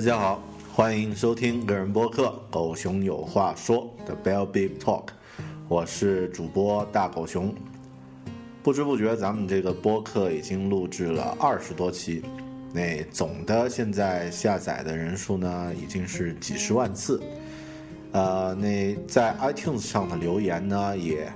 大家好，欢迎收听个人播客《狗熊有话说》的 Bell Big Talk，我是主播大狗熊。不知不觉，咱们这个播客已经录制了二十多期，那总的现在下载的人数呢，已经是几十万次。呃，那在 iTunes 上的留言呢，也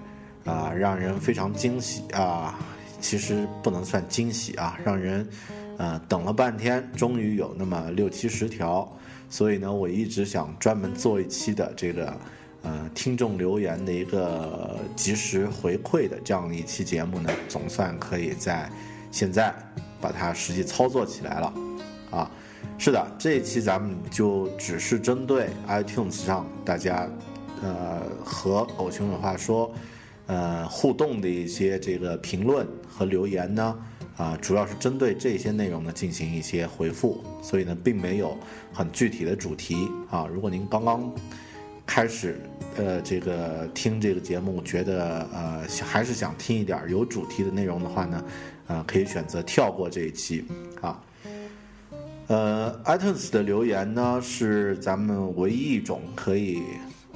啊让人非常惊喜啊，其实不能算惊喜啊，让人。呃，等了半天，终于有那么六七十条，所以呢，我一直想专门做一期的这个，呃，听众留言的一个及时回馈的这样的一期节目呢，总算可以在现在把它实际操作起来了，啊，是的，这一期咱们就只是针对 iTunes 上大家，呃，和狗熊有话说，呃，互动的一些这个评论和留言呢。啊，主要是针对这些内容呢进行一些回复，所以呢，并没有很具体的主题啊。如果您刚刚开始呃这个听这个节目，觉得呃还是想听一点有主题的内容的话呢，啊，可以选择跳过这一期啊。呃，iTunes 的留言呢是咱们唯一一种可以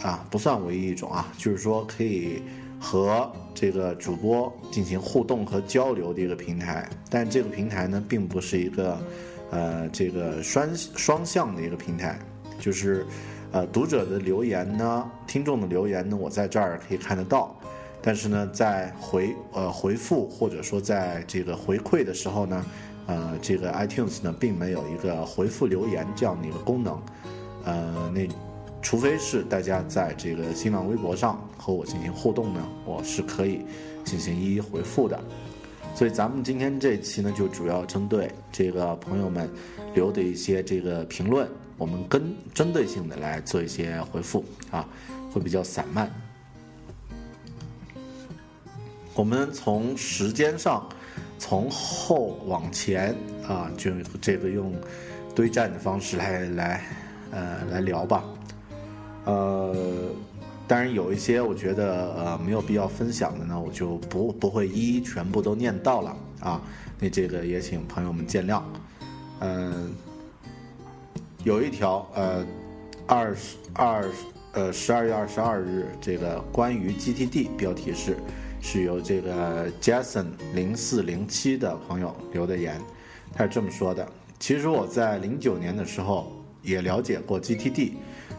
啊，不算唯一一种啊，就是说可以。和这个主播进行互动和交流的一个平台，但这个平台呢，并不是一个，呃，这个双双向的一个平台，就是，呃，读者的留言呢，听众的留言呢，我在这儿可以看得到，但是呢，在回呃回复或者说在这个回馈的时候呢，呃，这个 iTunes 呢，并没有一个回复留言这样的一个功能，呃，那。除非是大家在这个新浪微博上和我进行互动呢，我是可以进行一一回复的。所以咱们今天这期呢，就主要针对这个朋友们留的一些这个评论，我们跟针对性的来做一些回复啊，会比较散漫。我们从时间上从后往前啊，就这个用对战的方式来来呃来聊吧。呃，当然有一些我觉得呃没有必要分享的呢，我就不不会一一全部都念到了啊。那这个也请朋友们见谅。嗯，有一条呃二十二呃，十二月二十二日，这个关于 GTD，标题是是由这个 Jason 零四零七的朋友留的言，他是这么说的：其实我在零九年的时候也了解过 GTD，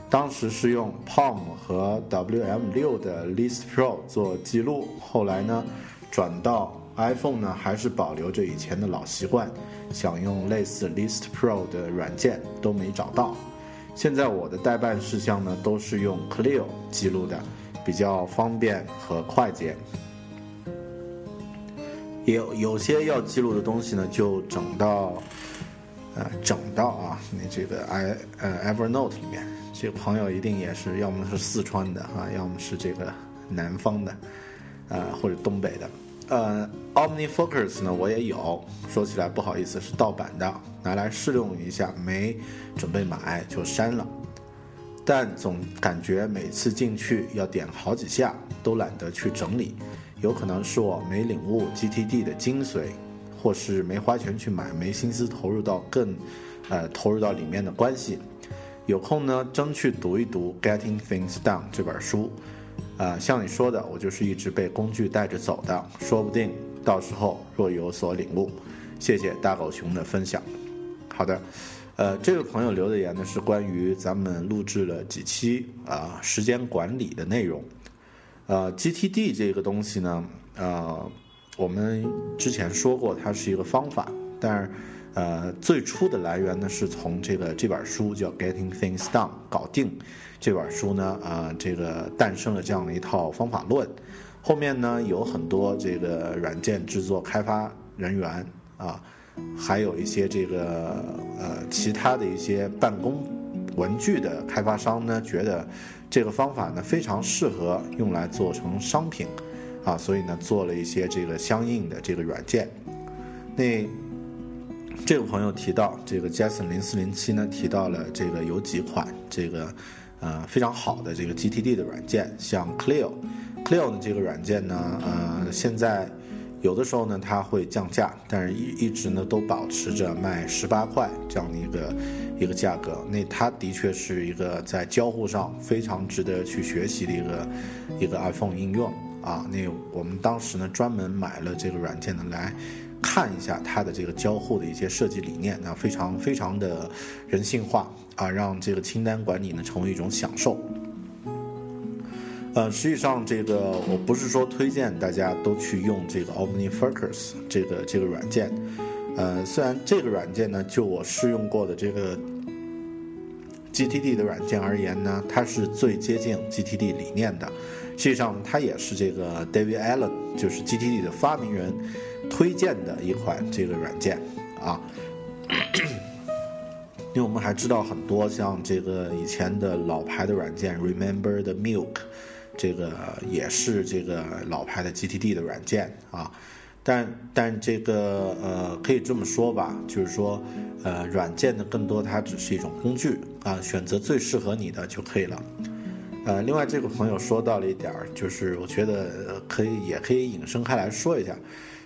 当时是用 Palm 和 WM 六的 List Pro 做记录，后来呢转到 iPhone 呢，还是保留着以前的老习惯，想用类似 List Pro 的软件都没找到。现在我的代办事项呢，都是用 Clio 记录的，比较方便和快捷。有有些要记录的东西呢，就整到，呃，整到啊，你这个 i 呃 Evernote 里面。这朋友一定也是，要么是四川的啊，要么是这个南方的，呃，或者东北的。呃，OmniFocus 呢，我也有。说起来不好意思，是盗版的，拿来试用一下，没准备买就删了。但总感觉每次进去要点好几下，都懒得去整理。有可能是我没领悟 GTD 的精髓，或是没花钱去买，没心思投入到更，呃，投入到里面的关系。有空呢，争去读一读《Getting Things Done》这本书。啊，像你说的，我就是一直被工具带着走的，说不定到时候若有所领悟。谢谢大狗熊的分享。好的，呃，这位朋友留的言呢是关于咱们录制了几期啊时间管理的内容。呃，GTD 这个东西呢，呃，我们之前说过它是一个方法，但是。呃，最初的来源呢，是从这个这本书叫《Getting Things Done》搞定这本书呢，啊，这个诞生了这样的一套方法论。后面呢，有很多这个软件制作开发人员啊，还有一些这个呃其他的一些办公文具的开发商呢，觉得这个方法呢非常适合用来做成商品啊，所以呢做了一些这个相应的这个软件。那这个朋友提到，这个 Jason 零四零七呢提到了这个有几款这个呃非常好的这个 GTD 的软件，像 Clio，Clio 的这个软件呢，呃现在有的时候呢它会降价，但是一一直呢都保持着卖十八块这样的一个一个价格。那它的确是一个在交互上非常值得去学习的一个一个 iPhone 应用啊。那我们当时呢专门买了这个软件呢来。看一下它的这个交互的一些设计理念，那非常非常的人性化啊，让这个清单管理呢成为一种享受。呃，实际上这个我不是说推荐大家都去用这个 OmniFocus 这个这个软件，呃，虽然这个软件呢，就我试用过的这个 GTD 的软件而言呢，它是最接近 GTD 理念的。实际上，它也是这个 David Allen，就是 GTD 的发明人。推荐的一款这个软件啊，因为我们还知道很多像这个以前的老牌的软件，Remember the Milk，这个也是这个老牌的 GTD 的软件啊。但但这个呃可以这么说吧，就是说呃软件的更多它只是一种工具啊，选择最适合你的就可以了。呃，另外这个朋友说到了一点儿，就是我觉得可以也可以引申开来说一下。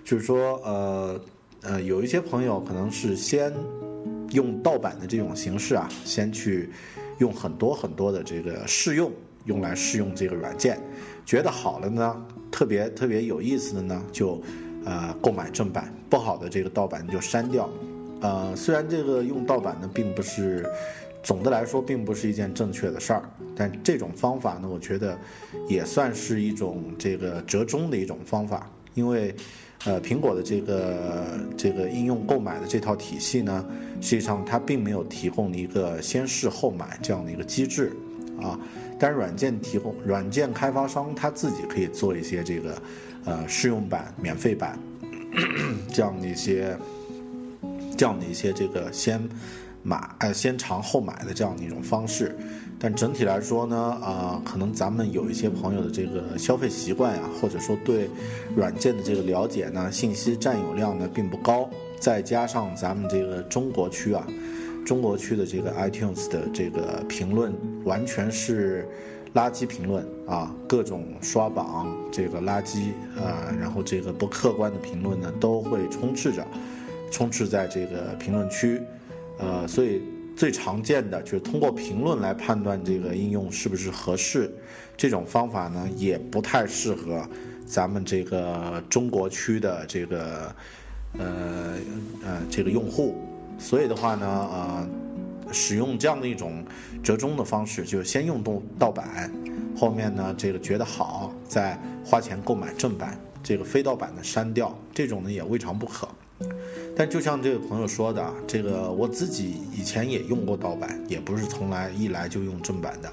就是说，呃，呃，有一些朋友可能是先用盗版的这种形式啊，先去用很多很多的这个试用，用来试用这个软件，觉得好了呢，特别特别有意思的呢，就呃购买正版，不好的这个盗版就删掉。呃，虽然这个用盗版呢，并不是总的来说并不是一件正确的事儿，但这种方法呢，我觉得也算是一种这个折中的一种方法，因为。呃，苹果的这个这个应用购买的这套体系呢，实际上它并没有提供一个先试后买这样的一个机制，啊，但是软件提供软件开发商他自己可以做一些这个，呃，试用版、免费版这样的一些这样的一些这个先买呃先尝后买的这样的一种方式。但整体来说呢，啊，可能咱们有一些朋友的这个消费习惯呀，或者说对软件的这个了解呢，信息占有量呢并不高，再加上咱们这个中国区啊，中国区的这个 iTunes 的这个评论完全是垃圾评论啊，各种刷榜这个垃圾啊，然后这个不客观的评论呢都会充斥着，充斥在这个评论区，呃，所以。最常见的就是通过评论来判断这个应用是不是合适，这种方法呢也不太适合咱们这个中国区的这个呃呃这个用户，所以的话呢，呃，使用这样的一种折中的方式，就是先用盗盗版，后面呢这个觉得好再花钱购买正版，这个非盗版的删掉，这种呢也未尝不可。但就像这位朋友说的，这个我自己以前也用过盗版，也不是从来一来就用正版的。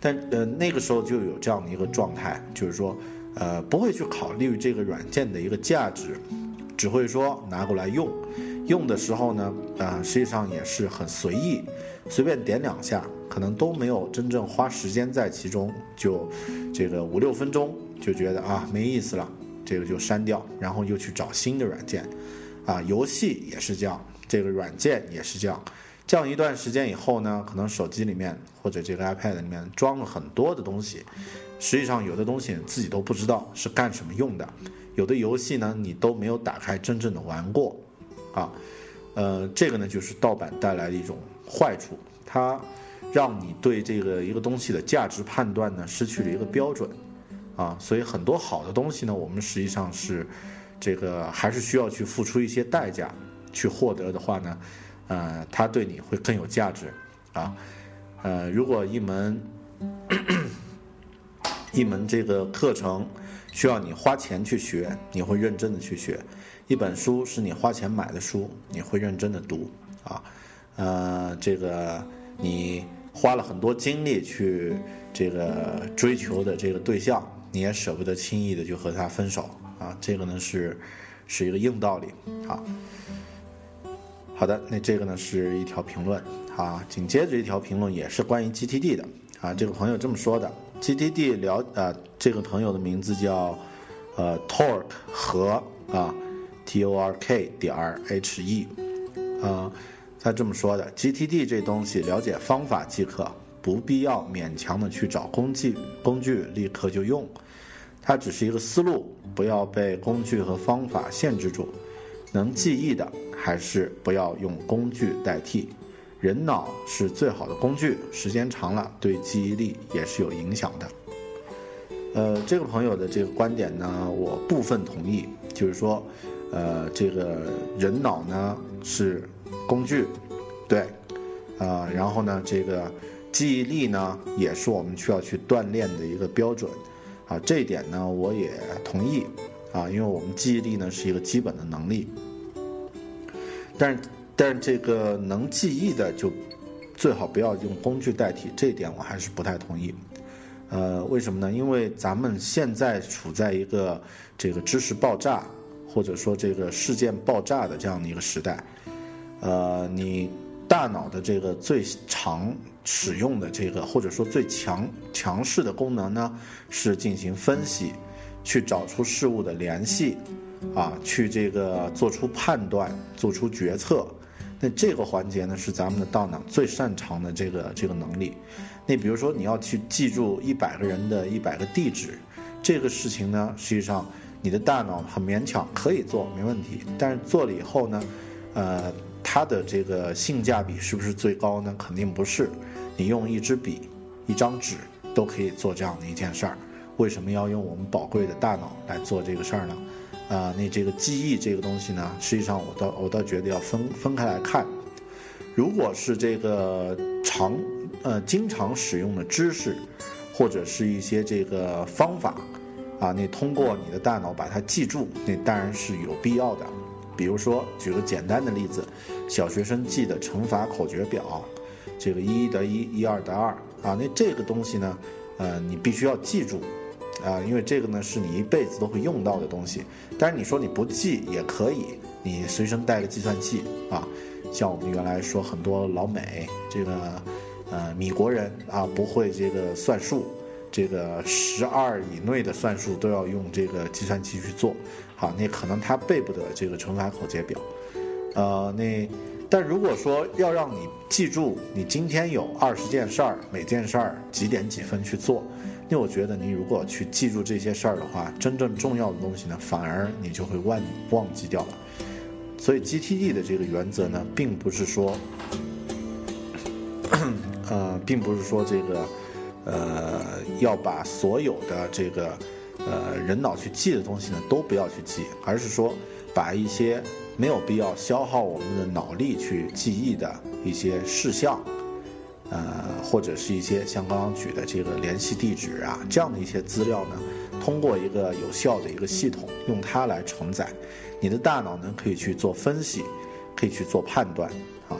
但呃那个时候就有这样的一个状态，就是说，呃不会去考虑这个软件的一个价值，只会说拿过来用。用的时候呢，呃实际上也是很随意，随便点两下，可能都没有真正花时间在其中，就这个五六分钟就觉得啊没意思了，这个就删掉，然后又去找新的软件。啊，游戏也是这样，这个软件也是这样。这样一段时间以后呢，可能手机里面或者这个 iPad 里面装了很多的东西，实际上有的东西自己都不知道是干什么用的，有的游戏呢你都没有打开真正的玩过，啊，呃，这个呢就是盗版带来的一种坏处，它让你对这个一个东西的价值判断呢失去了一个标准，啊，所以很多好的东西呢，我们实际上是。这个还是需要去付出一些代价去获得的话呢，呃，它对你会更有价值啊。呃，如果一门一门这个课程需要你花钱去学，你会认真的去学；一本书是你花钱买的书，你会认真的读啊。呃，这个你花了很多精力去这个追求的这个对象，你也舍不得轻易的就和他分手。啊，这个呢是是一个硬道理啊。好的，那这个呢是一条评论啊。紧接着一条评论也是关于 GTD 的啊。这个朋友这么说的：GTD 了啊，这个朋友的名字叫呃，Torque 和啊 T O R K 点 H E 啊，他这么说的：GTD 这东西了解方法即可，不必要勉强的去找工具工具立刻就用。它只是一个思路，不要被工具和方法限制住。能记忆的，还是不要用工具代替。人脑是最好的工具，时间长了对记忆力也是有影响的。呃，这个朋友的这个观点呢，我部分同意，就是说，呃，这个人脑呢是工具，对，啊，然后呢，这个记忆力呢也是我们需要去锻炼的一个标准。啊，这一点呢，我也同意，啊，因为我们记忆力呢是一个基本的能力，但是，但是这个能记忆的就最好不要用工具代替，这一点我还是不太同意。呃，为什么呢？因为咱们现在处在一个这个知识爆炸或者说这个事件爆炸的这样的一个时代，呃，你大脑的这个最常。使用的这个或者说最强强势的功能呢，是进行分析，去找出事物的联系，啊，去这个做出判断、做出决策。那这个环节呢，是咱们的大脑最擅长的这个这个能力。那比如说你要去记住一百个人的一百个地址，这个事情呢，实际上你的大脑很勉强可以做，没问题。但是做了以后呢，呃，它的这个性价比是不是最高呢？肯定不是。你用一支笔、一张纸都可以做这样的一件事儿，为什么要用我们宝贵的大脑来做这个事儿呢？啊，那这个记忆这个东西呢，实际上我倒我倒觉得要分分开来看。如果是这个常呃经常使用的知识，或者是一些这个方法，啊，你通过你的大脑把它记住，那当然是有必要的。比如说，举个简单的例子，小学生记的乘法口诀表。这个一一得一，一二得二啊，那这个东西呢，呃，你必须要记住，啊，因为这个呢是你一辈子都会用到的东西。但是你说你不记也可以，你随身带个计算器啊，像我们原来说很多老美这个，呃，米国人啊不会这个算数，这个十二以内的算术都要用这个计算器去做，好，那可能他背不得这个乘法口诀表，呃，那。但如果说要让你记住你今天有二十件事儿，每件事儿几点几分去做，那我觉得你如果去记住这些事儿的话，真正重要的东西呢，反而你就会忘忘记掉了。所以 GTD 的这个原则呢，并不是说呃，并不是说这个，呃，要把所有的这个，呃，人脑去记的东西呢都不要去记，而是说把一些没有必要消耗我们的脑力去记忆的一些事项，呃，或者是一些像刚刚举的这个联系地址啊这样的一些资料呢，通过一个有效的一个系统，用它来承载，你的大脑呢可以去做分析，可以去做判断啊。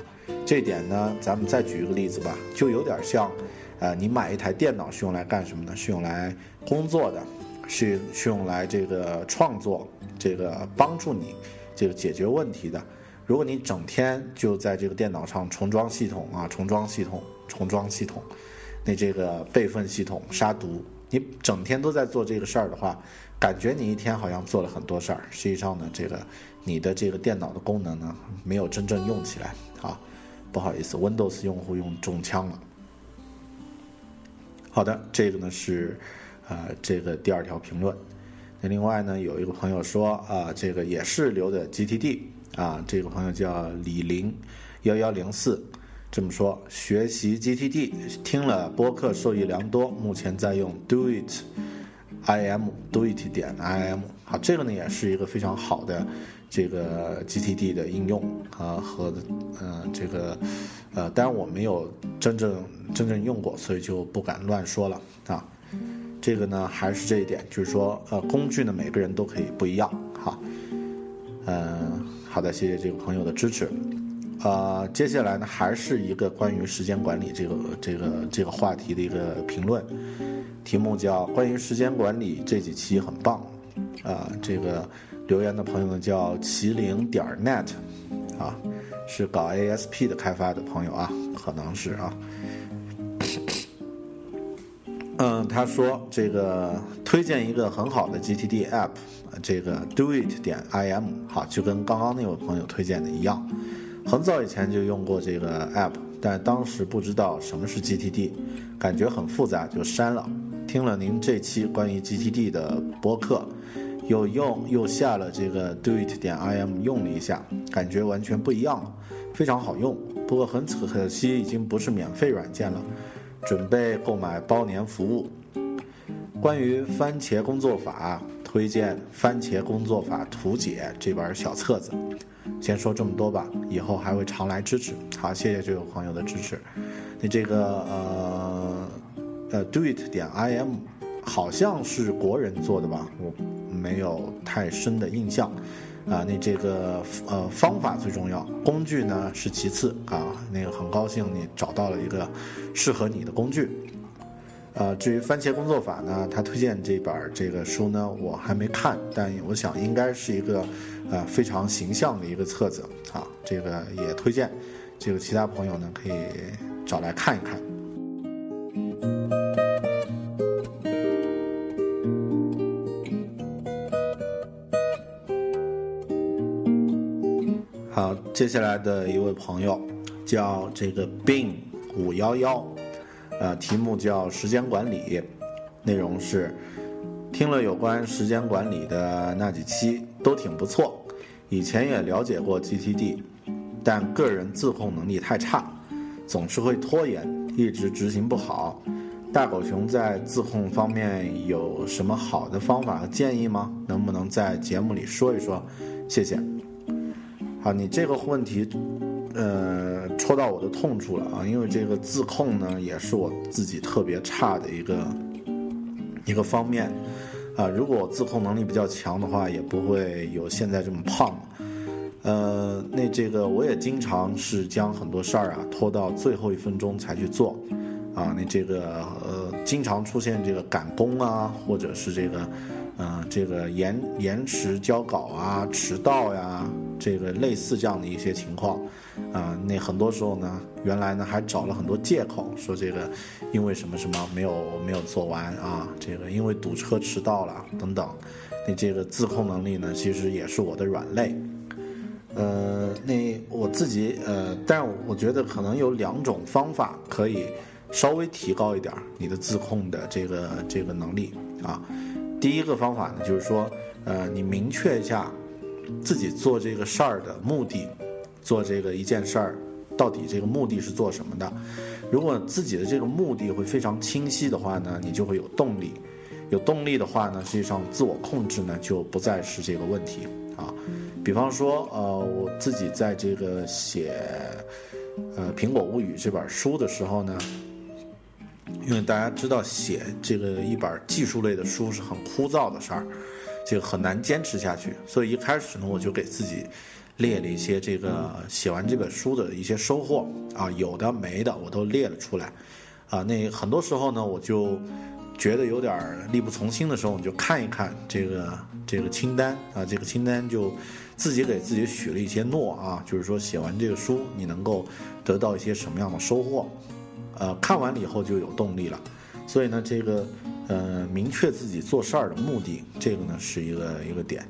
这点呢，咱们再举一个例子吧，就有点像，呃，你买一台电脑是用来干什么呢？是用来工作的，是是用来这个创作，这个帮助你这个解决问题的。如果你整天就在这个电脑上重装系统啊，重装系统，重装系统，那这个备份系统杀毒，你整天都在做这个事儿的话，感觉你一天好像做了很多事儿，实际上呢，这个你的这个电脑的功能呢，没有真正用起来啊。不好意思，Windows 用户用中枪了。好的，这个呢是，呃，这个第二条评论。那另外呢，有一个朋友说啊，这个也是留的 GTD 啊，这个朋友叫李林幺幺零四，这么说，学习 GTD 听了播客受益良多，目前在用 Do It I M Do It 点 I M，好，这个呢也是一个非常好的。这个 GTD 的应用啊和呃这个呃，当然我没有真正真正用过，所以就不敢乱说了啊。这个呢还是这一点，就是说呃工具呢每个人都可以不一样哈。嗯，好的，谢谢这个朋友的支持。啊，接下来呢还是一个关于时间管理这个这个这个话题的一个评论，题目叫关于时间管理这几期很棒啊，这个。留言的朋友呢叫麒麟点 net，啊，是搞 ASP 的开发的朋友啊，可能是啊。嗯，他说这个推荐一个很好的 GTD app，这个 Do It 点 IM，好，就跟刚刚那位朋友推荐的一样。很早以前就用过这个 app，但当时不知道什么是 GTD，感觉很复杂就删了。听了您这期关于 GTD 的播客。有用，又下了这个 Do It 点 I M 用了一下，感觉完全不一样了，非常好用。不过很可惜，已经不是免费软件了，准备购买包年服务。关于番茄工作法，推荐《番茄工作法图解》这本小册子。先说这么多吧，以后还会常来支持。好，谢谢这位朋友的支持。你这个呃呃 Do It 点 I M 好像是国人做的吧？我。没有太深的印象，啊，那这个呃方法最重要，工具呢是其次啊。那个很高兴你找到了一个适合你的工具，呃，至于番茄工作法呢，他推荐这本这个书呢，我还没看，但我想应该是一个呃非常形象的一个册子啊，这个也推荐，这个其他朋友呢可以找来看一看。接下来的一位朋友叫这个 Bin 五幺幺，呃，题目叫时间管理，内容是听了有关时间管理的那几期都挺不错，以前也了解过 GTD，但个人自控能力太差，总是会拖延，一直执行不好。大狗熊在自控方面有什么好的方法和建议吗？能不能在节目里说一说？谢谢。啊，你这个问题，呃，戳到我的痛处了啊！因为这个自控呢，也是我自己特别差的一个一个方面啊。如果我自控能力比较强的话，也不会有现在这么胖。呃，那这个我也经常是将很多事儿啊拖到最后一分钟才去做啊。那这个呃，经常出现这个赶工啊，或者是这个。嗯，这个延延迟交稿啊，迟到呀，这个类似这样的一些情况，啊，那很多时候呢，原来呢还找了很多借口，说这个因为什么什么没有没有做完啊，这个因为堵车迟到了等等，那这个自控能力呢，其实也是我的软肋，呃，那我自己呃，但我觉得可能有两种方法可以稍微提高一点你的自控的这个这个能力啊。第一个方法呢，就是说，呃，你明确一下自己做这个事儿的目的，做这个一件事儿到底这个目的是做什么的。如果自己的这个目的会非常清晰的话呢，你就会有动力。有动力的话呢，实际上自我控制呢就不再是这个问题啊。比方说，呃，我自己在这个写呃《苹果物语》这本书的时候呢，因为大家知道写这个一本技术类的书是很枯燥的事儿，这个很难坚持下去，所以一开始呢，我就给自己列了一些这个写完这本书的一些收获啊，有的没的我都列了出来啊。那很多时候呢，我就。觉得有点力不从心的时候，你就看一看这个这个清单啊，这个清单就自己给自己许了一些诺啊，就是说写完这个书，你能够得到一些什么样的收获？呃，看完了以后就有动力了。所以呢，这个呃，明确自己做事儿的目的，这个呢是一个一个点。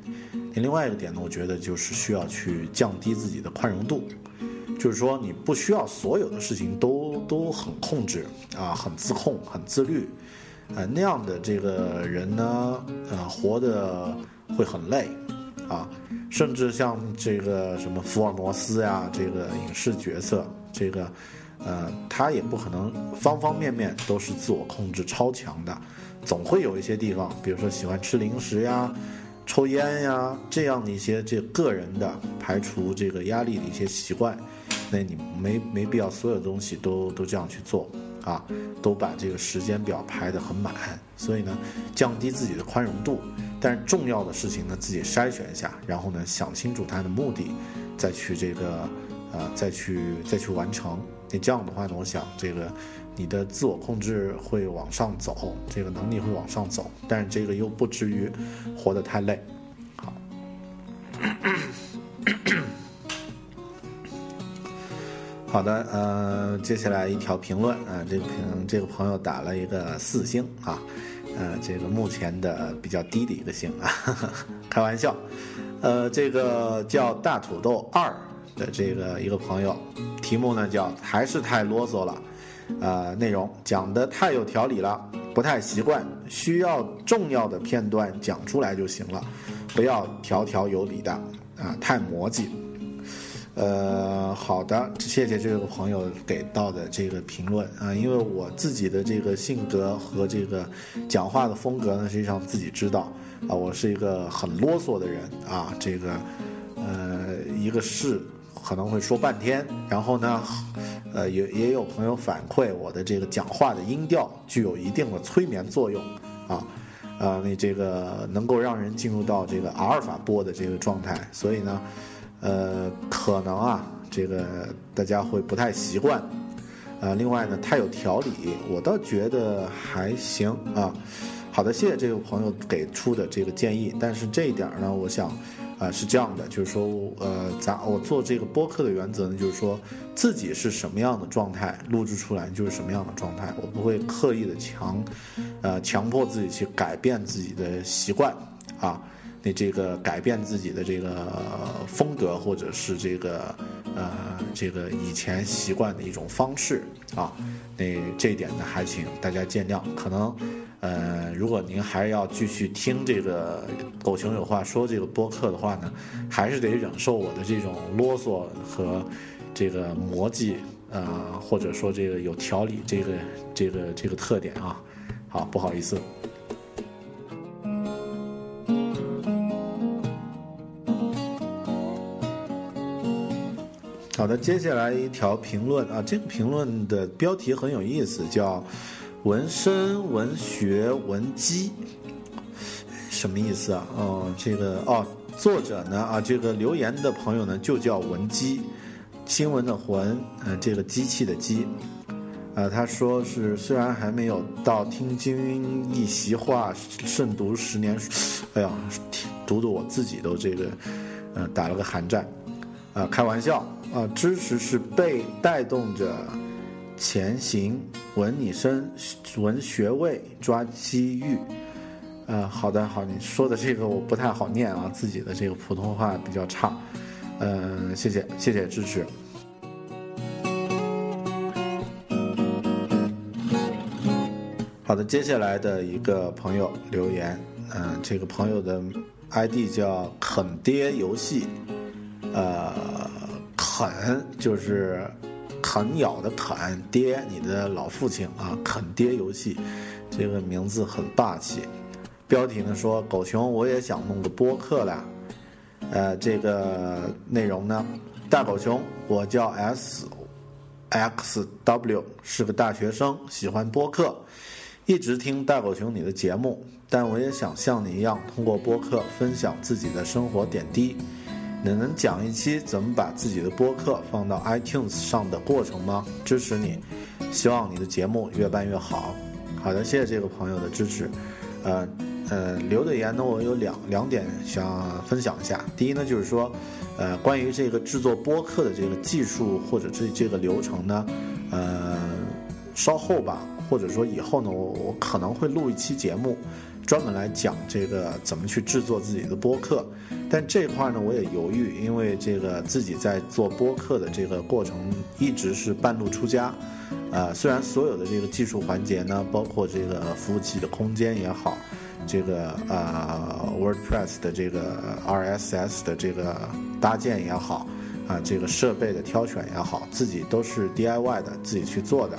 另外一个点呢，我觉得就是需要去降低自己的宽容度，就是说你不需要所有的事情都都很控制啊，很自控，很自律。呃，那样的这个人呢，呃，活得会很累，啊，甚至像这个什么福尔摩斯呀，这个影视角色，这个，呃，他也不可能方方面面都是自我控制超强的，总会有一些地方，比如说喜欢吃零食呀、抽烟呀这样的一些这个人的排除这个压力的一些习惯，那你没没必要所有东西都都这样去做。啊，都把这个时间表排得很满，所以呢，降低自己的宽容度。但是重要的事情呢，自己筛选一下，然后呢，想清楚它的目的，再去这个，呃，再去再去完成。那这样的话呢，我想这个你的自我控制会往上走，这个能力会往上走，但是这个又不至于活得太累。好。好的，呃，接下来一条评论啊，这个评这个朋友打了一个四星啊，呃，这个目前的比较低的一个星啊，开玩笑，呃，这个叫大土豆二的这个一个朋友，题目呢叫还是太啰嗦了，呃，内容讲的太有条理了，不太习惯，需要重要的片段讲出来就行了，不要条条有理的啊，太磨叽。呃，好的，谢谢这个朋友给到的这个评论啊，因为我自己的这个性格和这个讲话的风格呢，实际上自己知道啊，我是一个很啰嗦的人啊，这个呃一个事可能会说半天，然后呢，呃也也有朋友反馈我的这个讲话的音调具有一定的催眠作用啊，啊，那这个能够让人进入到这个阿尔法波的这个状态，所以呢。呃，可能啊，这个大家会不太习惯，呃，另外呢，太有条理，我倒觉得还行啊。好的，谢谢这位朋友给出的这个建议，但是这一点呢，我想，啊，是这样的，就是说，呃，咱我做这个播客的原则呢，就是说自己是什么样的状态，录制出来就是什么样的状态，我不会刻意的强，呃，强迫自己去改变自己的习惯，啊。那这个改变自己的这个风格，或者是这个呃这个以前习惯的一种方式啊，那这一点呢，还请大家见谅。可能呃，如果您还要继续听这个“狗熊有话说”这个播客的话呢，还是得忍受我的这种啰嗦和这个磨叽呃，或者说这个有条理这个这个这个特点啊。好，不好意思。好的，接下来一条评论啊，这个评论的标题很有意思，叫“纹身文学文姬”，什么意思啊？哦，这个哦，作者呢啊，这个留言的朋友呢就叫文姬，新闻的文，嗯，这个机器的机，啊，他说是虽然还没有到听君一席话，胜读十年书，哎呀，读的我自己都这个，呃，打了个寒战，啊，开玩笑。啊，知识是被带动着前行，闻你身，稳学位，抓机遇。呃，好的，好，你说的这个我不太好念啊，自己的这个普通话比较差。嗯，谢谢，谢谢支持。好的，接下来的一个朋友留言，嗯，这个朋友的 ID 叫啃爹游戏，呃。狠就是啃咬的啃爹，你的老父亲啊，啃爹游戏，这个名字很霸气。标题呢说狗熊我也想弄个播客啦，呃，这个内容呢，大狗熊，我叫 S X W，是个大学生，喜欢播客，一直听大狗熊你的节目，但我也想像你一样，通过播客分享自己的生活点滴。你能讲一期怎么把自己的播客放到 iTunes 上的过程吗？支持你，希望你的节目越办越好。好的，谢谢这个朋友的支持。呃呃，留的言呢，我有两两点想分享一下。第一呢，就是说，呃，关于这个制作播客的这个技术或者这这个流程呢，呃，稍后吧，或者说以后呢，我我可能会录一期节目。专门来讲这个怎么去制作自己的播客，但这块呢我也犹豫，因为这个自己在做播客的这个过程一直是半路出家，呃，虽然所有的这个技术环节呢，包括这个服务器的空间也好，这个呃 WordPress 的这个 RSS 的这个搭建也好，啊，这个设备的挑选也好，自己都是 DIY 的，自己去做的，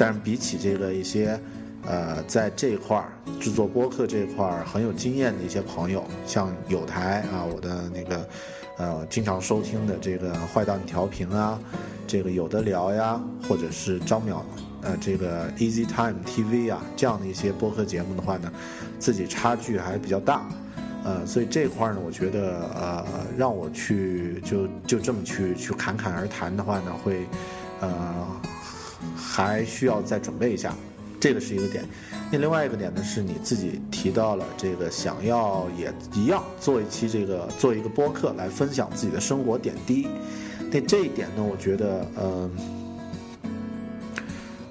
但是比起这个一些。呃，在这块儿制作播客这块儿很有经验的一些朋友，像有台啊，我的那个呃经常收听的这个坏蛋调频啊，这个有的聊呀，或者是张淼呃这个 Easy Time TV 啊这样的一些播客节目的话呢，自己差距还比较大，呃，所以这块儿呢，我觉得呃让我去就就这么去去侃侃而谈的话呢，会呃还需要再准备一下。这个是一个点，那另外一个点呢，是你自己提到了这个想要也一样做一期这个做一个播客来分享自己的生活点滴。那这一点呢，我觉得，呃，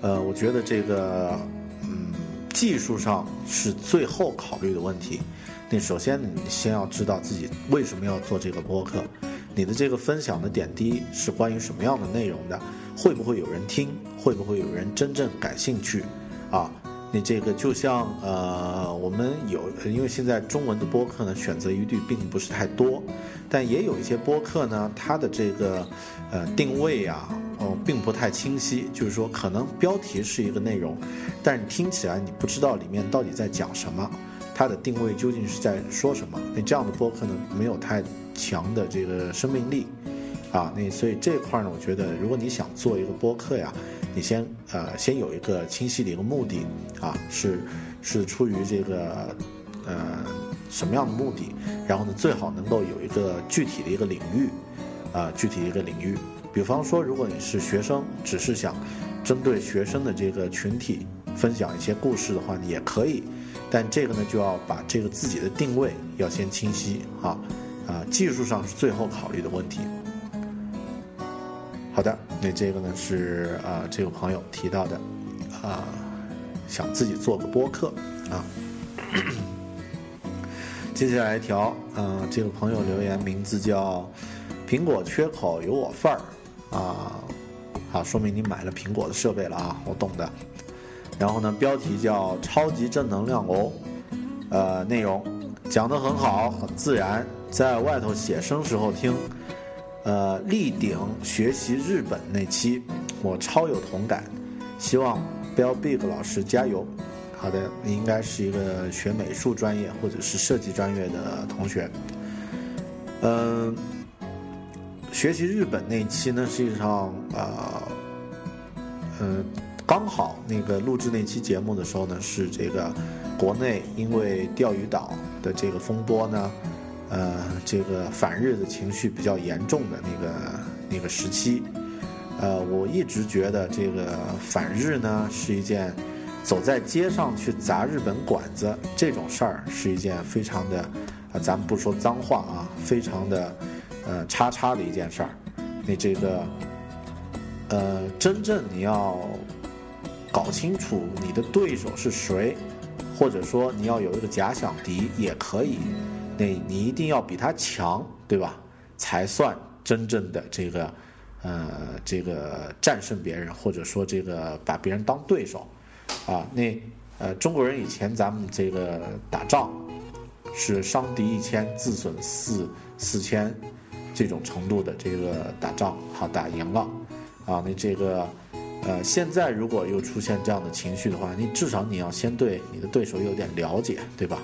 呃，我觉得这个，嗯，技术上是最后考虑的问题。那首先你先要知道自己为什么要做这个播客，你的这个分享的点滴是关于什么样的内容的，会不会有人听，会不会有人真正感兴趣？啊，你这个就像呃，我们有，因为现在中文的播客呢，选择余地并不是太多，但也有一些播客呢，它的这个呃定位呀，哦，并不太清晰。就是说，可能标题是一个内容，但是听起来你不知道里面到底在讲什么，它的定位究竟是在说什么？那这样的播客呢，没有太强的这个生命力啊。那所以这块呢，我觉得如果你想做一个播客呀。你先呃，先有一个清晰的一个目的啊，是是出于这个呃什么样的目的？然后呢，最好能够有一个具体的一个领域啊，具体的一个领域。比方说，如果你是学生，只是想针对学生的这个群体分享一些故事的话，你也可以。但这个呢，就要把这个自己的定位要先清晰啊啊，技术上是最后考虑的问题。好的，那这个呢是啊，这个朋友提到的，啊，想自己做个播客啊。接下来一条，嗯，这个朋友留言名字叫“苹果缺口有我份儿”，啊，好，说明你买了苹果的设备了啊，我懂的。然后呢，标题叫“超级正能量哦”，呃，内容讲得很好，很自然，在外头写生时候听。呃，立鼎学习日本那期，我超有同感，希望 Bill Big 老师加油。好的，应该是一个学美术专业或者是设计专业的同学。嗯，学习日本那期呢，实际上啊，嗯，刚好那个录制那期节目的时候呢，是这个国内因为钓鱼岛的这个风波呢。呃，这个反日的情绪比较严重的那个那个时期，呃，我一直觉得这个反日呢是一件走在街上去砸日本馆子这种事儿是一件非常的，啊，咱们不说脏话啊，非常的呃叉叉的一件事儿。那这个呃，真正你要搞清楚你的对手是谁，或者说你要有一个假想敌也可以。那你一定要比他强，对吧？才算真正的这个，呃，这个战胜别人，或者说这个把别人当对手，啊，那呃，中国人以前咱们这个打仗是伤敌一千，自损四四千这种程度的这个打仗，好打赢了，啊，那这个，呃，现在如果又出现这样的情绪的话，你至少你要先对你的对手有点了解，对吧？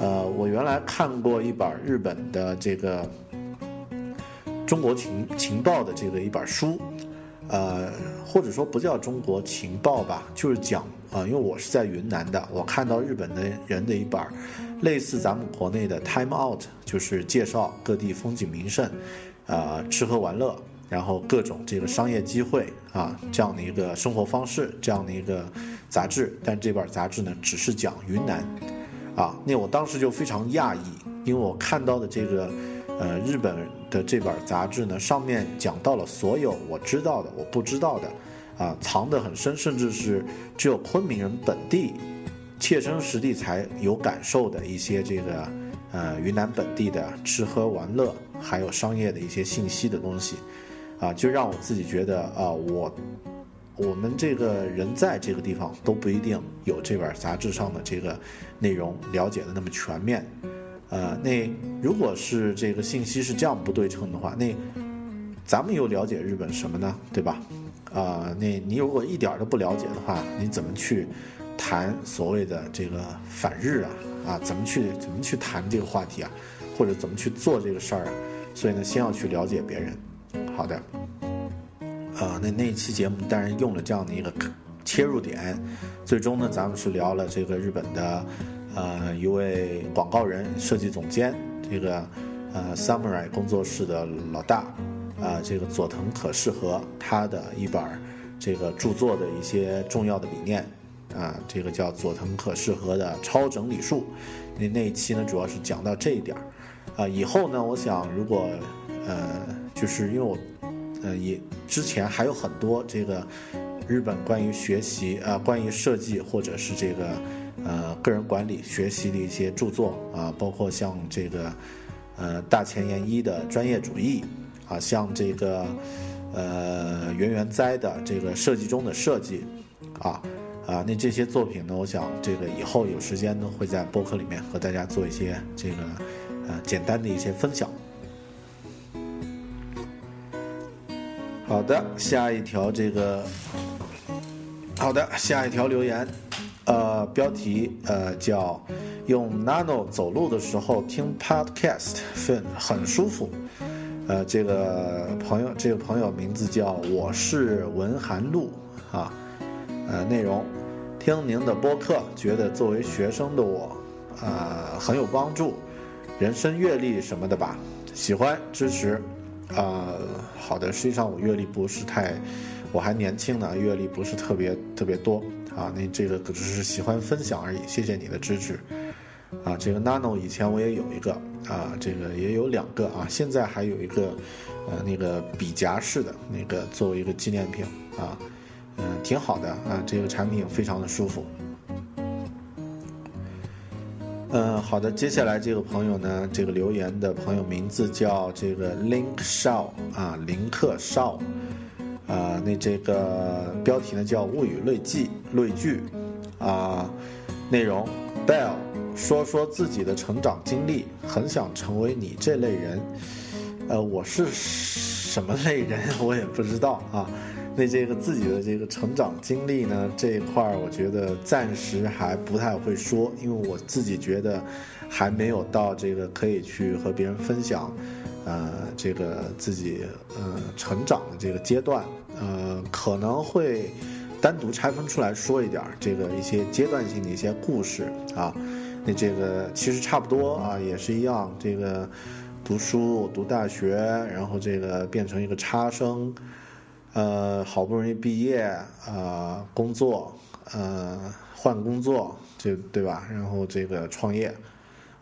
呃，我原来看过一本日本的这个中国情情报的这个一本书，呃，或者说不叫中国情报吧，就是讲啊，因为我是在云南的，我看到日本的人的一本类似咱们国内的 Time Out，就是介绍各地风景名胜，啊，吃喝玩乐，然后各种这个商业机会啊，这样的一个生活方式，这样的一个杂志，但这本杂志呢，只是讲云南。啊，那我当时就非常讶异，因为我看到的这个，呃，日本的这本杂志呢，上面讲到了所有我知道的、我不知道的，啊，藏得很深，甚至是只有昆明人本地切身实地才有感受的一些这个，呃，云南本地的吃喝玩乐，还有商业的一些信息的东西，啊，就让我自己觉得啊，我。我们这个人在这个地方都不一定有这本杂志上的这个内容了解的那么全面，呃，那如果是这个信息是这样不对称的话，那咱们又了解日本什么呢？对吧？啊，那你如果一点都不了解的话，你怎么去谈所谓的这个反日啊？啊，怎么去怎么去谈这个话题啊？或者怎么去做这个事儿啊？所以呢，先要去了解别人。好的。呃，那那一期节目当然用了这样的一个切入点，最终呢，咱们是聊了这个日本的，呃，一位广告人、设计总监，这个呃，Samurai 工作室的老大，啊，这个佐藤可适和他的一本这个著作的一些重要的理念，啊，这个叫佐藤可适和的超整理术。那那一期呢，主要是讲到这一点儿，啊，以后呢，我想如果，呃，就是因为我。呃，也之前还有很多这个日本关于学习啊，关于设计或者是这个呃个人管理学习的一些著作啊，包括像这个呃大前研一的专业主义啊，像这个呃圆圆哉的这个设计中的设计啊啊，那这些作品呢，我想这个以后有时间呢，会在播客里面和大家做一些这个呃简单的一些分享。好的，下一条这个，好的，下一条留言，呃，标题呃叫用 Nano 走路的时候听 Podcast 很很舒服，呃，这个朋友这个朋友名字叫我是文寒露啊，呃，内容听您的播客，觉得作为学生的我，呃，很有帮助，人生阅历什么的吧，喜欢支持。啊，好的。实际上我阅历不是太，我还年轻呢，阅历不是特别特别多啊。那这个只是喜欢分享而已。谢谢你的支持。啊，这个 Nano 以前我也有一个啊，这个也有两个啊，现在还有一个呃那个笔夹式的那个作为一个纪念品啊，嗯，挺好的啊，这个产品非常的舒服。嗯，好的。接下来这个朋友呢，这个留言的朋友名字叫这个 Link Shaw 啊，林克少啊。那这个标题呢叫《物语类记类聚》啊。内容：Bell 说说自己的成长经历，很想成为你这类人。呃，我是什么类人，我也不知道啊。那这个自己的这个成长经历呢，这一块儿我觉得暂时还不太会说，因为我自己觉得还没有到这个可以去和别人分享，呃，这个自己呃成长的这个阶段，呃，可能会单独拆分出来说一点这个一些阶段性的一些故事啊。那这个其实差不多啊，也是一样，这个读书读大学，然后这个变成一个差生。呃，好不容易毕业啊，工作，呃，换工作，这对吧？然后这个创业，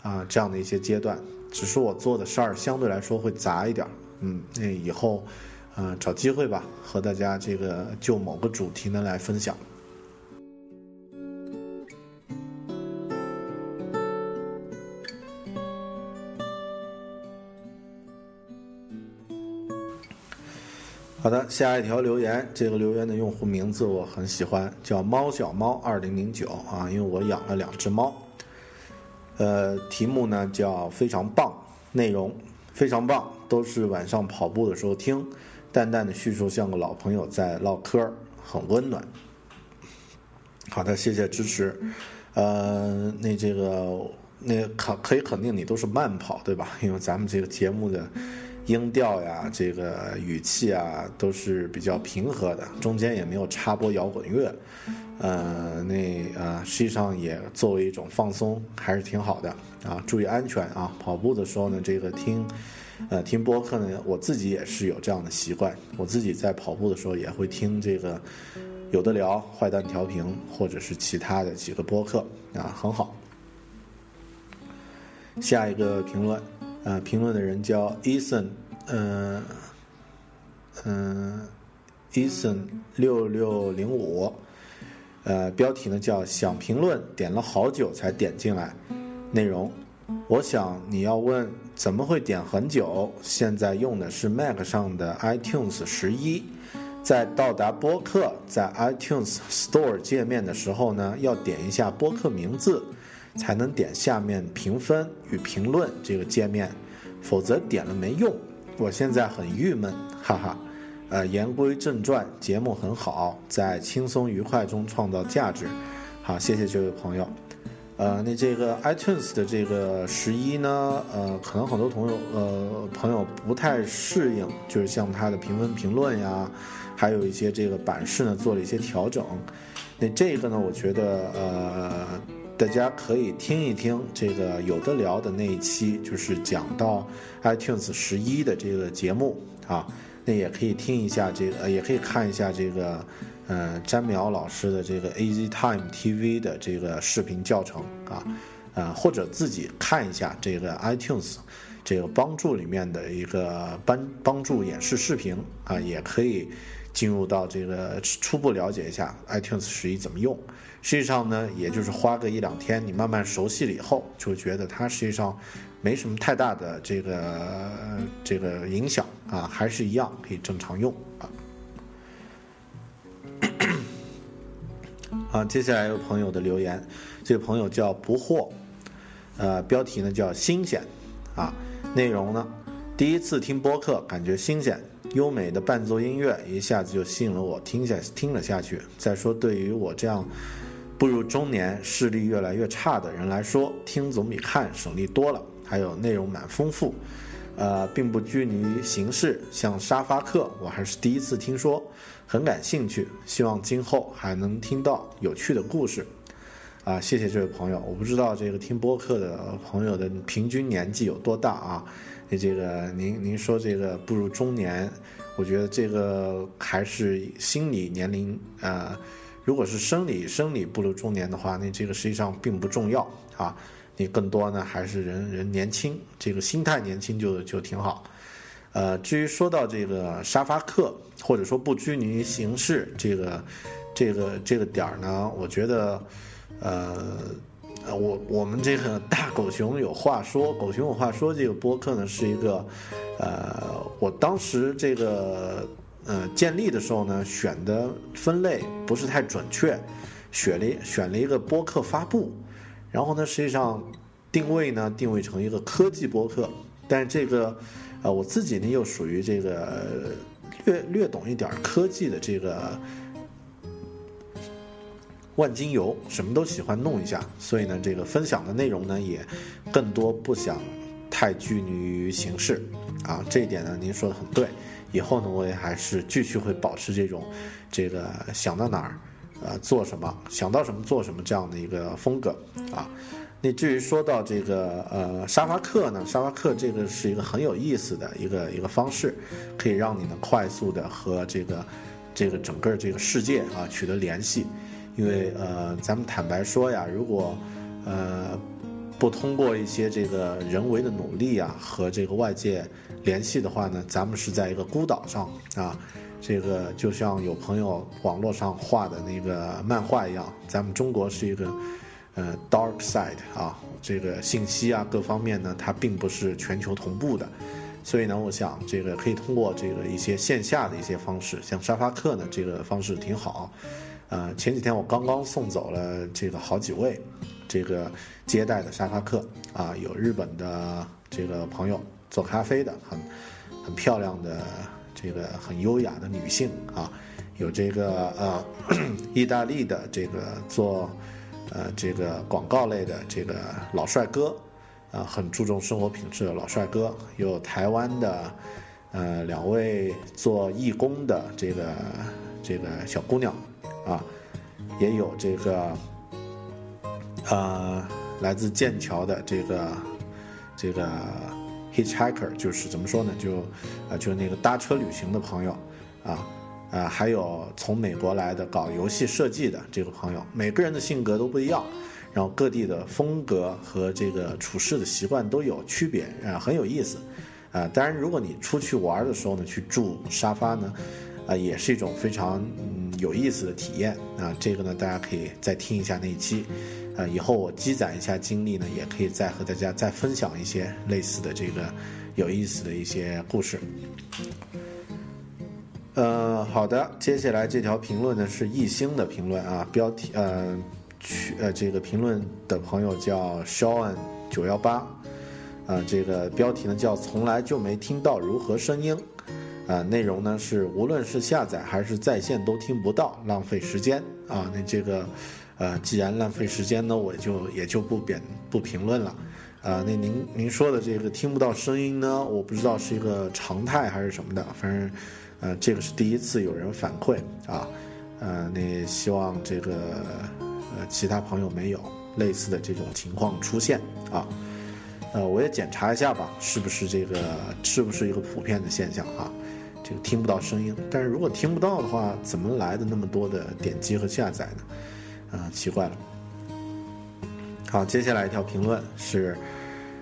啊，这样的一些阶段，只是我做的事儿相对来说会杂一点，嗯，那以后，呃，找机会吧，和大家这个就某个主题呢来分享。好的，下一条留言，这个留言的用户名字我很喜欢，叫猫小猫二零零九啊，因为我养了两只猫。呃，题目呢叫非常棒，内容非常棒，都是晚上跑步的时候听，淡淡的叙述像个老朋友在唠嗑，很温暖。好的，谢谢支持。呃，那这个那可可以肯定你都是慢跑对吧？因为咱们这个节目的音调呀，这个语气啊都是比较平和的，中间也没有插播摇滚乐。呃，那呃，实际上也作为一种放松，还是挺好的啊。注意安全啊！跑步的时候呢，这个听，呃，听播客呢，我自己也是有这样的习惯。我自己在跑步的时候也会听这个，有的聊、坏蛋调频，或者是其他的几个播客啊，很好。下一个评论，呃，评论的人叫 Eason，嗯嗯，Eason 六六零五。呃，标题呢叫想评论，点了好久才点进来。内容，我想你要问怎么会点很久？现在用的是 Mac 上的 iTunes 十一，在到达播客在 iTunes Store 界面的时候呢，要点一下播客名字，才能点下面评分与评论这个界面，否则点了没用。我现在很郁闷，哈哈。呃，言归正传，节目很好，在轻松愉快中创造价值。好，谢谢这位朋友。呃，那这个 iTunes 的这个十一呢，呃，可能很多朋友呃朋友不太适应，就是像它的评分评论呀，还有一些这个版式呢做了一些调整。那这个呢，我觉得呃，大家可以听一听这个有的聊的那一期，就是讲到 iTunes 十一的这个节目啊。那也可以听一下这个，也可以看一下这个，呃，詹淼老师的这个 A Z Time TV 的这个视频教程啊，呃，或者自己看一下这个 iTunes 这个帮助里面的一个帮帮助演示视频啊，也可以进入到这个初步了解一下 iTunes 十一怎么用。实际上呢，也就是花个一两天，你慢慢熟悉了以后，就觉得它实际上。没什么太大的这个这个影响啊，还是一样可以正常用啊。啊，接下来有朋友的留言，这个朋友叫不惑，呃，标题呢叫新鲜啊，内容呢，第一次听播客感觉新鲜，优美的伴奏音乐一下子就吸引了我听下听了下去。再说对于我这样步入中年、视力越来越差的人来说，听总比看省力多了。还有内容蛮丰富，呃，并不拘泥于形式。像沙发客，我还是第一次听说，很感兴趣。希望今后还能听到有趣的故事。啊，谢谢这位朋友。我不知道这个听播客的朋友的平均年纪有多大啊？那这个您您说这个步入中年，我觉得这个还是心理年龄呃，如果是生理生理步入中年的话，那这个实际上并不重要啊。你更多呢还是人人年轻，这个心态年轻就就挺好。呃，至于说到这个沙发客，或者说不拘泥于形式，这个这个这个点儿呢，我觉得，呃，我我们这个大狗熊有话说，狗熊有话说这个播客呢是一个，呃，我当时这个呃建立的时候呢选的分类不是太准确，选了选了一个播客发布。然后呢，实际上定位呢，定位成一个科技播客，但是这个，呃，我自己呢又属于这个略略懂一点科技的这个万金油，什么都喜欢弄一下，所以呢，这个分享的内容呢也更多不想太拘泥于形式，啊，这一点呢您说的很对，以后呢我也还是继续会保持这种这个想到哪儿。呃，做什么想到什么做什么这样的一个风格啊？那至于说到这个呃沙发客呢，沙发客这个是一个很有意思的一个一个方式，可以让你呢快速的和这个这个整个这个世界啊取得联系。因为呃，咱们坦白说呀，如果呃不通过一些这个人为的努力啊和这个外界联系的话呢，咱们是在一个孤岛上啊。这个就像有朋友网络上画的那个漫画一样，咱们中国是一个，呃，dark side 啊，这个信息啊各方面呢，它并不是全球同步的，所以呢，我想这个可以通过这个一些线下的一些方式，像沙发客呢，这个方式挺好，呃，前几天我刚刚送走了这个好几位，这个接待的沙发客啊，有日本的这个朋友做咖啡的，很很漂亮的。这个很优雅的女性啊，有这个呃 意大利的这个做呃这个广告类的这个老帅哥啊，很注重生活品质的老帅哥，有台湾的呃两位做义工的这个这个小姑娘啊，也有这个呃来自剑桥的这个这个。Hitchhiker 就是怎么说呢？就，啊，就那个搭车旅行的朋友，啊，啊，还有从美国来的搞游戏设计的这个朋友，每个人的性格都不一样，然后各地的风格和这个处事的习惯都有区别，啊，很有意思，啊，当然如果你出去玩的时候呢，去住沙发呢，啊，也是一种非常嗯有意思的体验，啊，这个呢大家可以再听一下那一期。呃，以后我积攒一下经历呢，也可以再和大家再分享一些类似的这个有意思的一些故事。呃，好的，接下来这条评论呢是一星的评论啊，标题呃，去呃这个评论的朋友叫 Shawn 九幺八，啊，这个标题呢叫从来就没听到如何声音，啊，内容呢是无论是下载还是在线都听不到，浪费时间啊，那这个。呃，既然浪费时间呢，我就也就不贬不评论了。啊，那您您说的这个听不到声音呢，我不知道是一个常态还是什么的，反正，呃，这个是第一次有人反馈啊。呃，那希望这个呃其他朋友没有类似的这种情况出现啊。呃，我也检查一下吧，是不是这个是不是一个普遍的现象啊？这个听不到声音，但是如果听不到的话，怎么来的那么多的点击和下载呢？啊，奇怪了。好，接下来一条评论是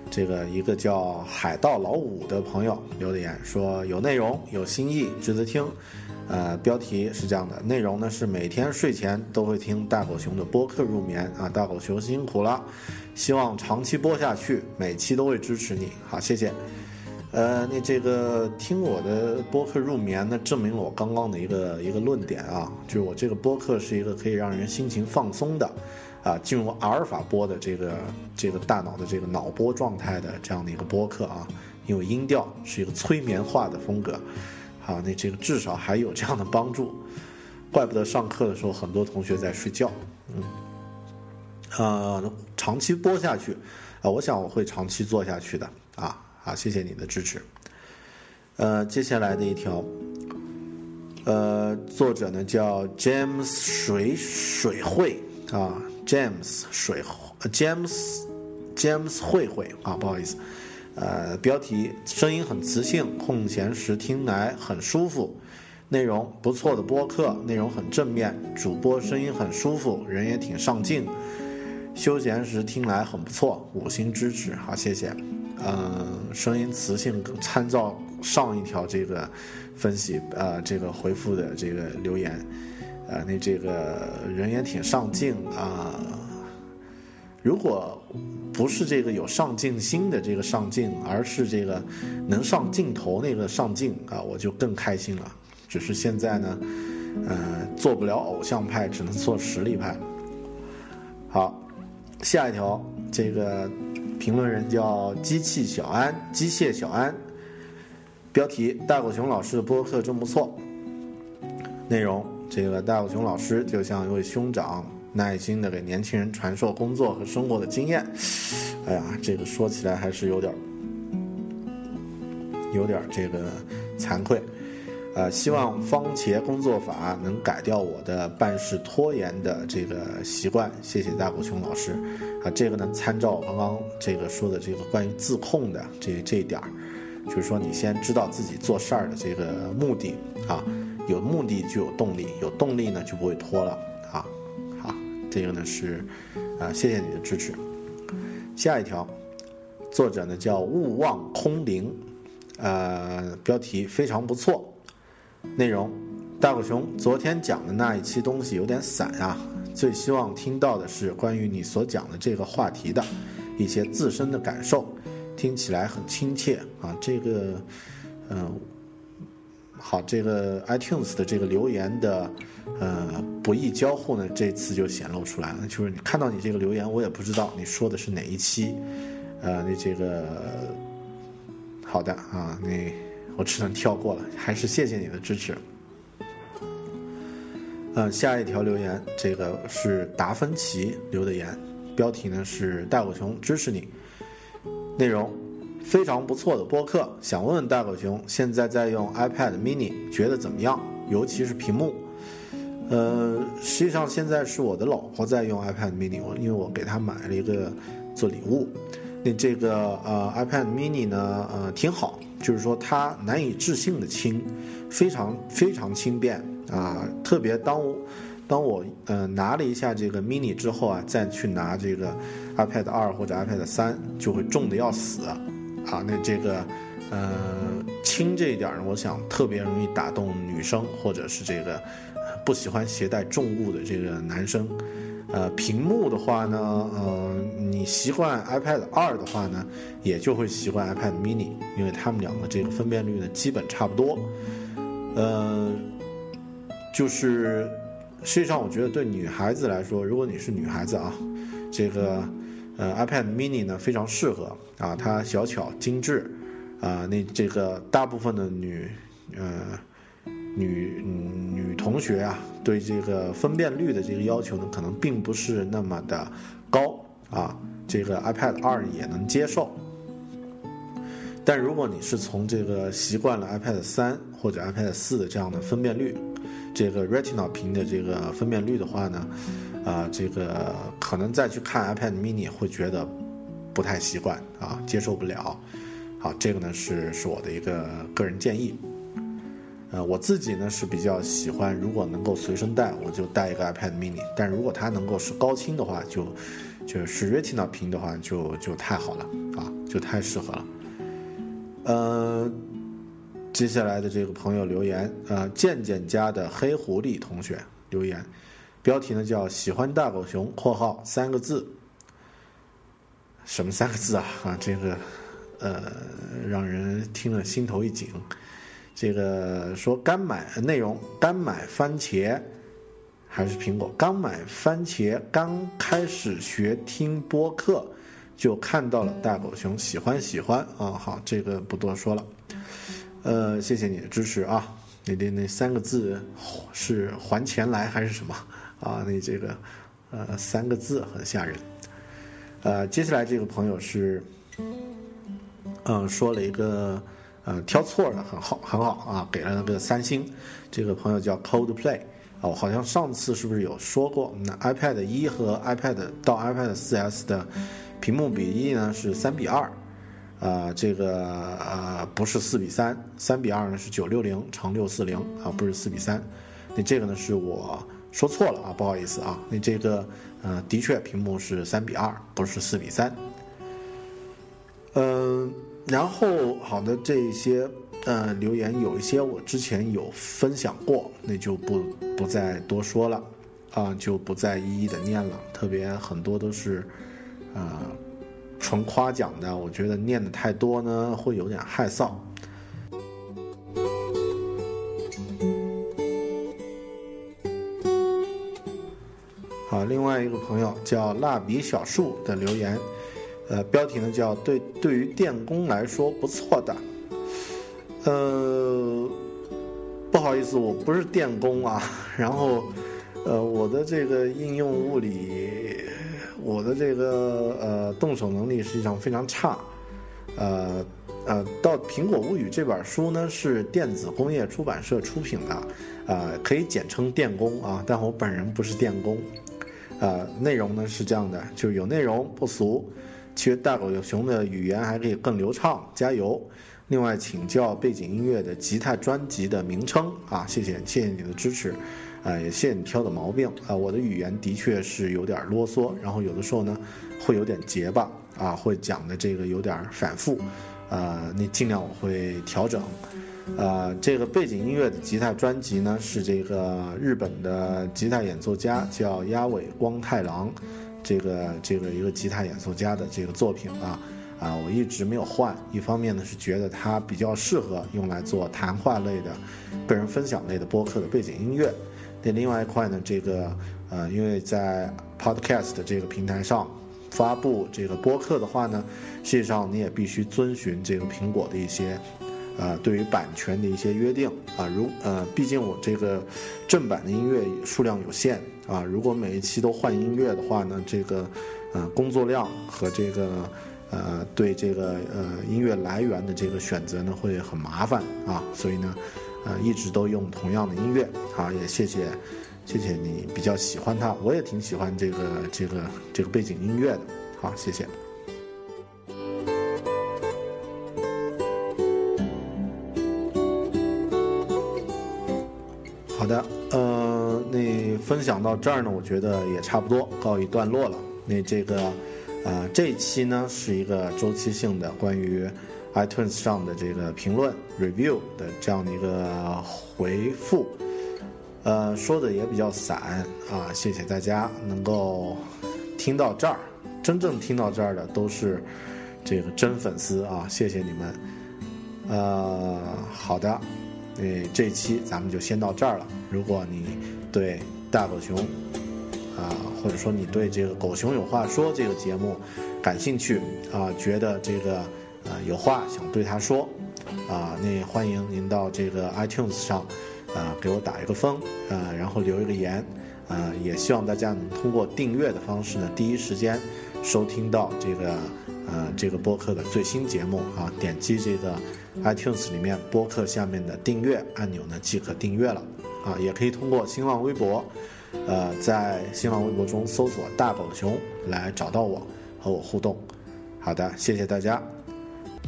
这个一个叫海盗老五的朋友留的言，说有内容、有新意，值得听。呃，标题是这样的，内容呢是每天睡前都会听大狗熊的播客入眠啊，大狗熊辛苦了，希望长期播下去，每期都会支持你。好，谢谢。呃，那这个听我的播客入眠，那证明了我刚刚的一个一个论点啊，就是我这个播客是一个可以让人心情放松的，啊，进入阿尔法波的这个这个大脑的这个脑波状态的这样的一个播客啊，因为音调是一个催眠化的风格，好，那这个至少还有这样的帮助，怪不得上课的时候很多同学在睡觉，嗯，啊，长期播下去，啊，我想我会长期做下去的啊。好，谢谢你的支持。呃，接下来的一条，呃，作者呢叫 James 水水会啊，James 水 James James 慧慧啊，不好意思，呃，标题声音很磁性，空闲时听来很舒服，内容不错的播客，内容很正面，主播声音很舒服，人也挺上镜，休闲时听来很不错，五星支持，好，谢谢。嗯，声音磁性，参照上一条这个分析，呃，这个回复的这个留言，呃，那这个人也挺上镜啊。如果不是这个有上进心的这个上镜，而是这个能上镜头那个上镜啊，我就更开心了。只是现在呢，呃，做不了偶像派，只能做实力派。好，下一条这个。评论人叫机器小安，机械小安。标题：大狗熊老师的播客真不错。内容：这个大狗熊老师就像一位兄长，耐心的给年轻人传授工作和生活的经验。哎呀，这个说起来还是有点，有点这个惭愧。呃，希望方茄工作法能改掉我的办事拖延的这个习惯。谢谢大狗熊老师。啊，这个呢，参照我刚刚这个说的这个关于自控的这这一点儿，就是说你先知道自己做事儿的这个目的啊，有目的就有动力，有动力呢就不会拖了啊。好，这个呢是啊，谢谢你的支持。下一条，作者呢叫勿忘空灵，呃，标题非常不错。内容，大狗熊昨天讲的那一期东西有点散啊，最希望听到的是关于你所讲的这个话题的一些自身的感受，听起来很亲切啊。这个，嗯，好，这个 iTunes 的这个留言的呃不易交互呢，这次就显露出来了。就是你看到你这个留言，我也不知道你说的是哪一期，呃，那这个好的啊，那。我只能跳过了，还是谢谢你的支持。呃，下一条留言，这个是达芬奇留的言，标题呢是大狗熊支持你，内容非常不错的播客，想问问大狗熊，现在在用 iPad mini，觉得怎么样？尤其是屏幕。呃，实际上现在是我的老婆在用 iPad mini，我因为我给她买了一个做礼物。那这个呃 iPad mini 呢，呃挺好，就是说它难以置信的轻，非常非常轻便啊。特别当当我呃拿了一下这个 mini 之后啊，再去拿这个 iPad 二或者 iPad 三，就会重的要死啊。那这个呃轻这一点呢，我想特别容易打动女生或者是这个不喜欢携带重物的这个男生。呃，屏幕的话呢，呃，你习惯 iPad 二的话呢，也就会习惯 iPad mini，因为它们两个这个分辨率呢基本差不多。呃，就是实际上我觉得对女孩子来说，如果你是女孩子啊，这个呃 iPad mini 呢非常适合啊，它小巧精致啊，那这个大部分的女呃。女女同学啊，对这个分辨率的这个要求呢，可能并不是那么的高啊。这个 iPad 二也能接受，但如果你是从这个习惯了 iPad 三或者 iPad 四的这样的分辨率，这个 Retina 屏的这个分辨率的话呢，啊，这个可能再去看 iPad mini 会觉得不太习惯啊，接受不了。好，这个呢是是我的一个个人建议。呃，我自己呢是比较喜欢，如果能够随身带，我就带一个 iPad mini。但如果它能够是高清的话，就就是 Retina 屏的话，就就太好了啊，就太适合了。呃，接下来的这个朋友留言，呃，健健家的黑狐狸同学留言，标题呢叫喜欢大狗熊（括号三个字）。什么三个字啊？啊，这个呃，让人听了心头一紧。这个说刚买内容，刚买番茄，还是苹果？刚买番茄，刚开始学听播客，就看到了大狗熊，喜欢喜欢啊！好，这个不多说了。呃，谢谢你的支持啊！你的那三个字是还钱来还是什么啊？那这个呃三个字很吓人。呃，接下来这个朋友是嗯说了一个。呃，挑错了，很好，很好啊，给了那个三星。这个朋友叫 Coldplay 啊，我好像上次是不是有说过？那 iPad 一和 iPad 到 iPad 4S 的屏幕比例呢是三比二，啊，这个呃不是四比三，三比二呢是九六零乘六四零啊，不是四比三。那这个呢是我说错了啊，不好意思啊。那这个呃的确屏幕是三比二，不是四比三。嗯。然后，好的，这些呃留言有一些我之前有分享过，那就不不再多说了，啊，就不再一一的念了。特别很多都是，呃，纯夸奖的，我觉得念的太多呢，会有点害臊。另外一个朋友叫蜡笔小树的留言。呃，标题呢叫“对对于电工来说不错的”，呃，不好意思，我不是电工啊。然后，呃，我的这个应用物理，我的这个呃动手能力实际上非常差。呃呃，到《苹果物语》这本书呢是电子工业出版社出品的，呃，可以简称电工啊。但我本人不是电工。呃，内容呢是这样的，就是有内容不俗。其实大狗熊的语言还可以更流畅，加油！另外请教背景音乐的吉他专辑的名称啊，谢谢谢谢你的支持，啊也谢谢你挑的毛病啊，我的语言的确是有点啰嗦，然后有的时候呢会有点结巴啊，会讲的这个有点反复，啊你尽量我会调整，呃这个背景音乐的吉他专辑呢是这个日本的吉他演奏家叫鸭尾光太郎。这个这个一个吉他演奏家的这个作品啊，啊，我一直没有换。一方面呢是觉得它比较适合用来做谈话类的、个人分享类的播客的背景音乐。那另外一块呢，这个呃，因为在 Podcast 这个平台上发布这个播客的话呢，实际上你也必须遵循这个苹果的一些呃，对于版权的一些约定啊，如呃，毕竟我这个正版的音乐数量有限啊，如果每一期都换音乐的话呢，这个呃工作量和这个呃对这个呃音乐来源的这个选择呢会很麻烦啊，所以呢，呃一直都用同样的音乐啊，也谢谢谢谢你比较喜欢它，我也挺喜欢这个这个这个背景音乐的，好，谢谢。好的，呃，那分享到这儿呢，我觉得也差不多告一段落了。那这个，呃，这一期呢是一个周期性的关于 iTunes 上的这个评论 review 的这样的一个回复，呃，说的也比较散啊。谢谢大家能够听到这儿，真正听到这儿的都是这个真粉丝啊，谢谢你们。呃，好的。诶，这期咱们就先到这儿了。如果你对大狗熊啊，或者说你对这个《狗熊有话说》这个节目感兴趣啊，觉得这个呃有话想对他说啊，那欢迎您到这个 iTunes 上啊给我打一个分啊，然后留一个言啊，也希望大家能通过订阅的方式呢，第一时间收听到这个呃这个播客的最新节目啊，点击这个。iTunes 里面播客下面的订阅按钮呢，即可订阅了啊，也可以通过新浪微博，呃，在新浪微博中搜索“大狗熊”来找到我和我互动。好的，谢谢大家。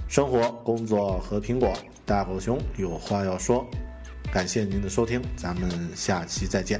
生活、工作和苹果，大狗熊有话要说。感谢您的收听，咱们下期再见。